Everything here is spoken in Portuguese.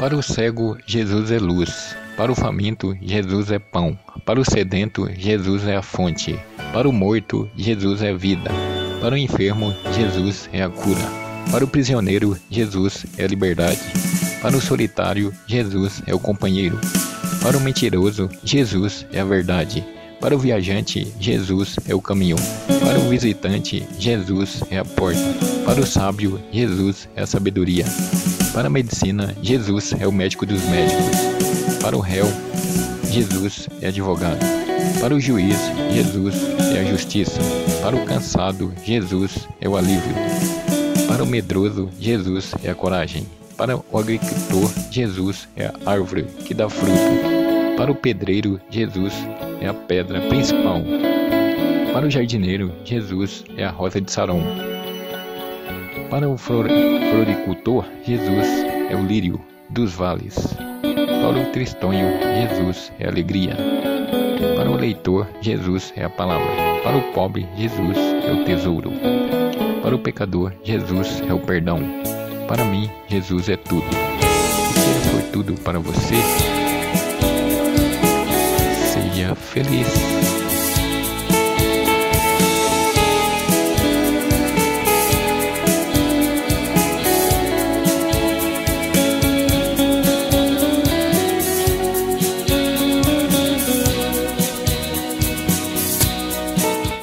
Para o cego, Jesus é luz. Para o faminto, Jesus é pão. Para o sedento, Jesus é a fonte. Para o morto, Jesus é vida. Para o enfermo, Jesus é a cura. Para o prisioneiro, Jesus é a liberdade. Para o solitário, Jesus é o companheiro. Para o mentiroso, Jesus é a verdade. Para o viajante, Jesus é o caminho. Para o visitante, Jesus é a porta. Para o sábio, Jesus é a sabedoria. Para a medicina, Jesus é o médico dos médicos. Para o réu, Jesus é advogado. Para o juiz, Jesus é a justiça. Para o cansado, Jesus é o alívio. Para o medroso, Jesus é a coragem. Para o agricultor, Jesus é a árvore que dá fruto. Para o pedreiro, Jesus é a pedra principal. Para o jardineiro, Jesus é a rosa de Saron. Para o floricultor, Jesus é o lírio dos vales. Para o tristonho, Jesus é alegria. Para o leitor, Jesus é a palavra. Para o pobre, Jesus é o tesouro. Para o pecador, Jesus é o perdão. Para mim, Jesus é tudo. E se ele for tudo para você, seja feliz.